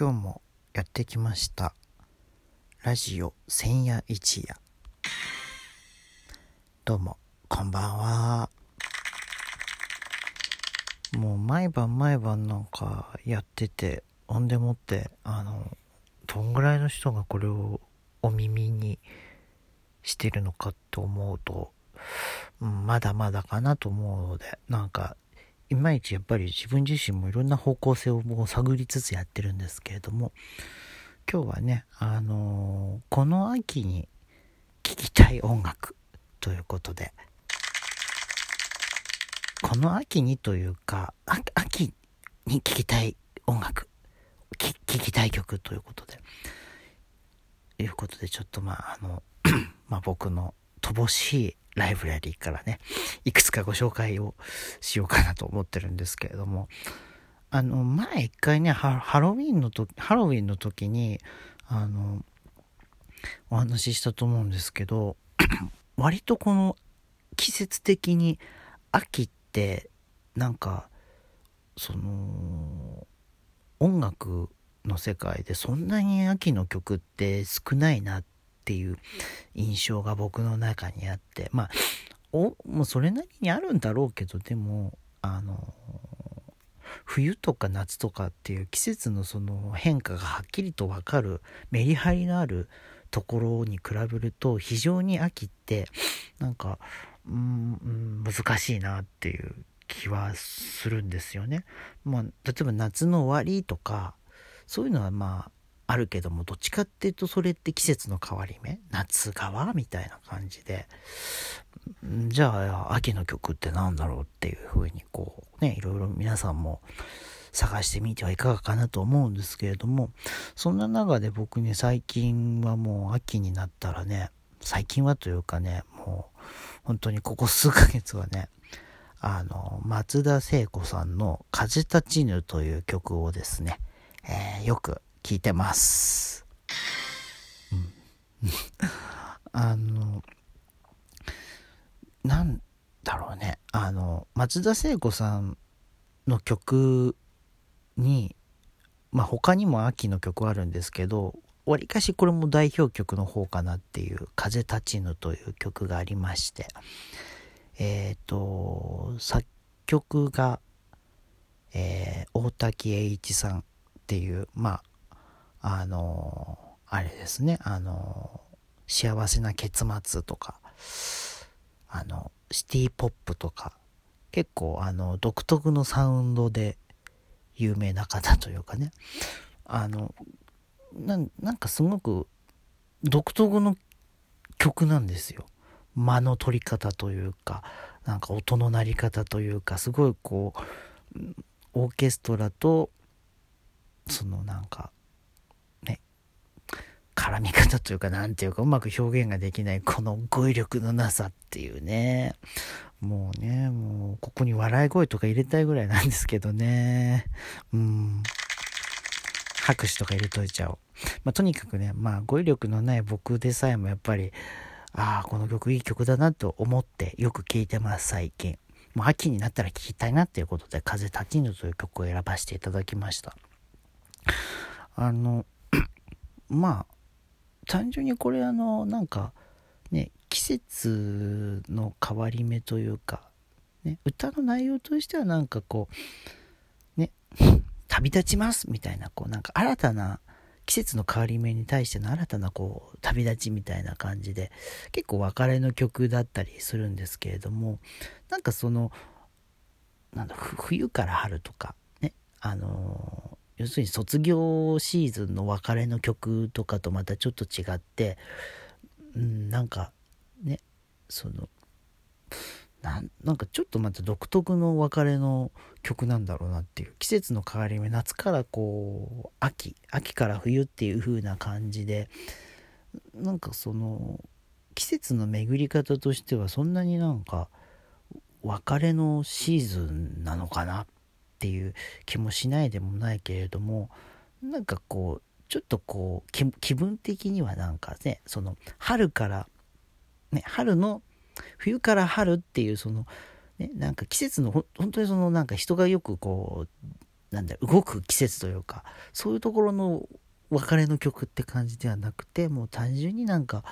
今日もやってきました。ラジオ千夜一夜。どうもこんばんは。もう毎晩毎晩なんかやっててほんでもってあのどんぐらいの人がこれをお耳にしてるのかと思うと、うん、まだまだかなと思うのでなんかいまいちやっぱり自分自身もいろんな方向性をもう探りつつやってるんですけれども今日はねあのー、この秋に聴きたい音楽ということでこの秋にというか秋に聴きたい音楽聴きたい曲ということでいうことでちょっとまああの まあ僕の乏しいライブラリーからね、いくつかご紹介をしようかなと思ってるんですけれども、あの、前一回ね、ハロウィンの時、ハロウィンの時に、あの、お話ししたと思うんですけど、割とこの季節的に秋ってなんかその音楽の世界でそんなに秋の曲って少ないなっっていう印象が僕の中にあってまあおもうそれなりにあるんだろうけどでもあの冬とか夏とかっていう季節のその変化がはっきりと分かるメリハリのあるところに比べると非常に秋ってなんかうん難しいなっていう気はするんですよね。まあ、例えば夏の終わりとかそういうのはまああるけどもどっちかっていうとそれって季節の変わり目？夏側？みたいな感じで。じゃあ秋の曲って何だろうっていう風にこうねいろいろ皆さんも探してみてはいかがかなと思うんですけれどもそんな中で僕ね最近はもう秋になったらね最近はというかねもう本当にここ数ヶ月はねあの松田聖子さんの「風立ちぬ」という曲をですね、えー、よく聞いてます。うん、あの、なんだろうね。あの、松田聖子さんの曲に、まあ他にも秋の曲あるんですけど、わりかしこれも代表曲の方かなっていう「風立ちぬ」という曲がありましてえっ、ー、と作曲が、えー、大滝栄一さんっていうまああのあれですね。あの幸せな結末とかあのシティポップとか結構あの独特のサウンドで有名な方というかね。あのなんかすごく独特の曲なんですよ。間の取り方というかなんか音の鳴り方というかすごいこうオーケストラとそのなんか絡み方というか、なんていうか、うまく表現ができない、この語彙力のなさっていうね。もうね、もう、ここに笑い声とか入れたいぐらいなんですけどね。うん。拍手とか入れといちゃおう。まあ、とにかくね、まあ、語彙力のない僕でさえもやっぱり、ああ、この曲いい曲だなと思ってよく聴いてます、最近。もう秋になったら聴きたいなっていうことで、風立ちぬという曲を選ばせていただきました。あの、まあ、単純にこれあのなんかね季節の変わり目というか、ね、歌の内容としてはなんかこうね 旅立ちますみたいなこうなんか新たな季節の変わり目に対しての新たなこう旅立ちみたいな感じで結構別れの曲だったりするんですけれどもなんかそのなんだ冬から春とかねあの要するに卒業シーズンの別れの曲とかとまたちょっと違って、うん、なんかねそのなんかちょっとまた独特の別れの曲なんだろうなっていう季節の変わり目夏からこう秋秋から冬っていう風な感じでなんかその季節の巡り方としてはそんなになんか別れのシーズンなのかなっっていう気もしないでもないけれどもなんかこうちょっとこう気分的にはなんかねその春からね春の冬から春っていうそのねなんか季節のほ本当にそのなんか人がよくこうなんだ動く季節というかそういうところの別れの曲って感じではなくてもう単純になんか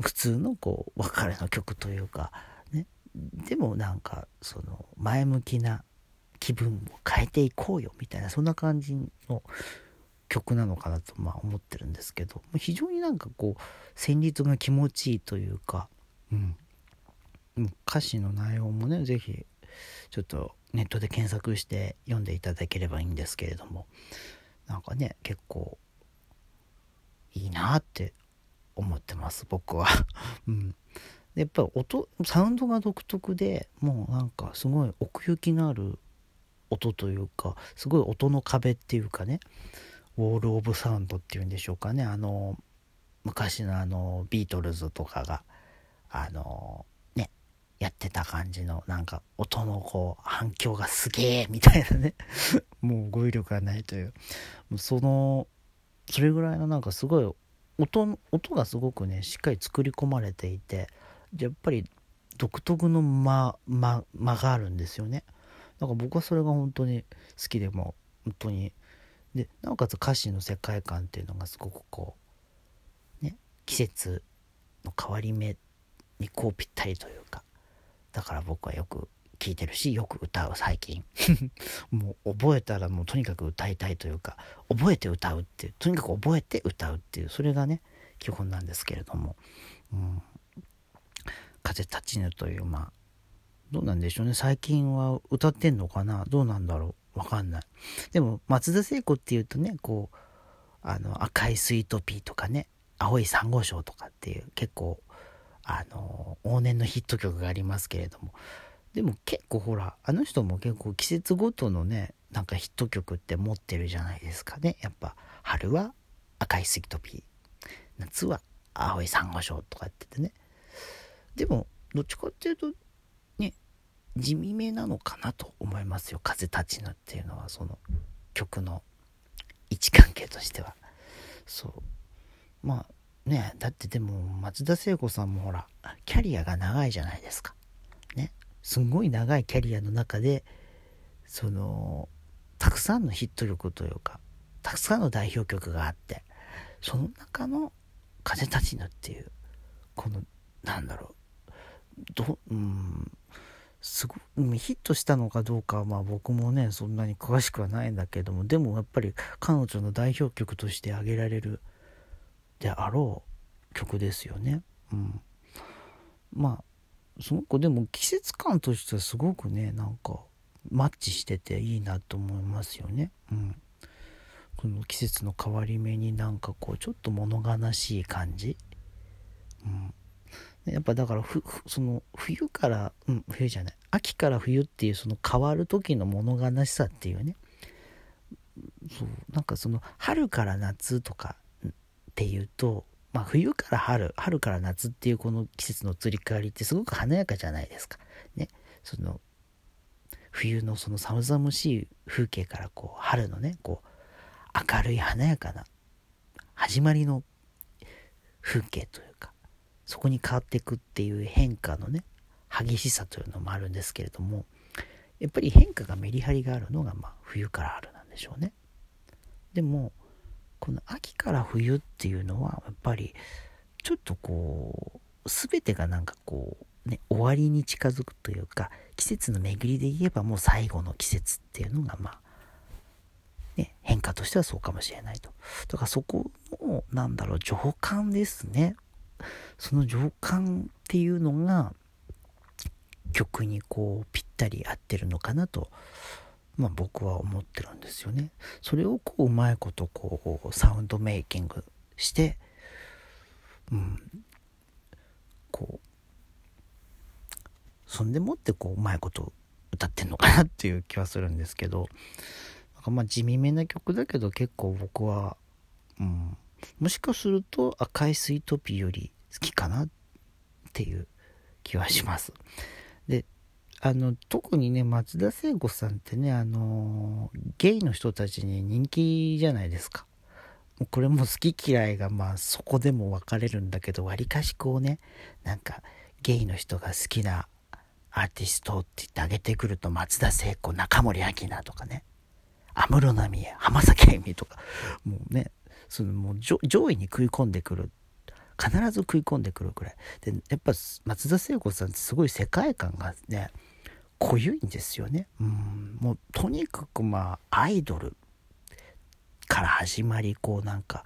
普通のこう別れの曲というかねでもなんかその前向きな気分を変えていこうよみたいなそんな感じの曲なのかなとまあ思ってるんですけど非常になんかこう旋律が気持ちいいというか、うん、歌詞の内容もね是非ちょっとネットで検索して読んでいただければいいんですけれどもなんかね結構いいなって思ってます僕は。うん、やっぱり音サウンドが独特でもうなんかすごい奥行きのある音というかすごい音の壁っていうかねウォール・オブ・サウンドっていうんでしょうかね。あの昔のあのビートルズとかがあのねやってた感じのなんか音のこう反響がすげえみたいなね。もう語彙力がないという。そのそれぐらいのなんかすごい音音がすごくねしっかり作り込まれていてやっぱり独特の間間間があるんですよね。だか僕はそれが本当に好きでも本当に。でなおかつ歌詞の世界観っていうのがすごくこうね季節の変わり目にこうぴったりというか。だから僕はよく聴いてるしよく歌う最近。もう覚えたらもうとにかく歌いたいというか覚えて歌うっていうとにかく覚えて歌うっていうそれがね基本なんですけれども「うん、風立ちぬ」というまあどうなんでしょうね。最近は歌ってんのかな？どうなんだろう？わかんない。でも松田聖子っていうとねこうあの赤いスイートピーとかね青い珊瑚礁とかっていう結構あの往年のヒット曲がありますけれども。でも結構ほらあの人も結構季節ごとのねなんかヒット曲って持ってるじゃないですかね。やっぱ春は赤いスイートピー夏は青い珊瑚礁とかっててね。でもどっちかっていうと地味めなのかなと思いますよ「風立ちぬ」っていうのはその曲の位置関係としては。そう。まあねだってでも松田聖子さんもほらキャリアが長いじゃないですか。ね。すんごい長いキャリアの中でそのたくさんのヒット曲というかたくさんの代表曲があってその中の「風立ちぬ」っていうこのなんだろう。どうん。すごヒットしたのかどうかはまあ僕もねそんなに詳しくはないんだけどもでもやっぱり彼女の代表曲として挙げられるであろう曲ですよね。うん、まあすごくでも季節感としてはすごくねなんかマッチしてていいなと思いますよね。うん、この季節の変わり目になんかこうちょっと物悲しい感じ。やっぱだからその冬からうん冬じゃない。秋から冬っていうその変わる時の物悲しさっていうね。そう。なんかその春から夏とかっていうとまあ、冬から春春から夏っていうこの季節の移り変わりってすごく華やかじゃないですか。ね、その冬のその寒々しい風景からこう春のねこう明るい華やかな始まりの風景というそこに変わっていくっていう変化のね激しさというのもあるんですけれどもやっぱり変化がメリハリがあるのがまあ冬から春なんでしょうね。でもこの秋から冬っていうのはやっぱりちょっとこう全てがなんかこうね終わりに近づくというか季節の巡りで言えばもう最後の季節っていうのがまあね変化としてはそうかもしれないとだからそこのなんだろう情感ですねその情感っていうのが曲にこうぴったり合ってるのかなとまあ、僕は思ってるんですよね。それをこううまいことこうサウンドメイキングして、うん、こうそんでもってこううまいこと歌ってんのかなっていう気はするんですけどなんかまあ地味めな曲だけど結構僕は、うん、もしかすると赤いスイートピーより好きかなっていう気はします。であの特にね松田聖子さんってねあのゲイの人たちに人気じゃないですかこれも好き嫌いがまあそこでも分かれるんだけどわりかしこうねなんかゲイの人が好きなアーティストって言ってあげてくると松田聖子中森明菜とかね安室奈美恵、浜崎あゆみとか、もうね、そのもう上位に食い込んでくる。必ず食い込んでくるくらい。で、やっぱ松田聖子さんってすごい世界観がね、濃ゆいんですよね。うん、もうとにかくまあ、アイドルから始まり、こうなんか、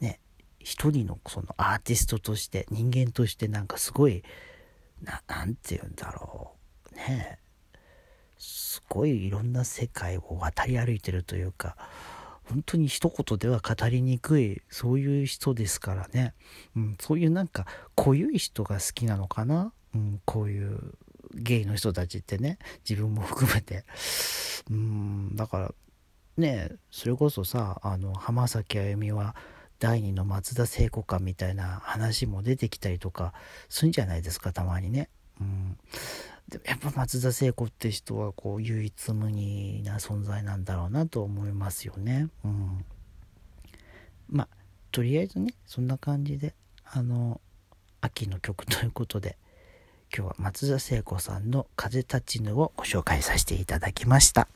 ね、一人のそのアーティストとして、人間としてなんかすごい、ななんて言うんだろう。ねすごいいろんな世界を渡り歩いてるというか、本当に一言では語りにくい、そういう人ですからね。うん、そういうなんか濃ゆい人が好きなのかな。うん、こういうゲイの人たちってね、自分も含めて。うん、だからね、それこそさ、あの、浜崎あゆみは、第二の松田聖子かみたいな話も出てきたりとかするんじゃないですか、たまにね。うん。でもやっぱ松田聖子って人はこう唯一無二な存在なんだろうなと思いますよね。うん。まあ、とりあえずね、そんな感じで、あの、秋の曲ということで、今日は松田聖子さんの風立ちぬをご紹介させていただきました。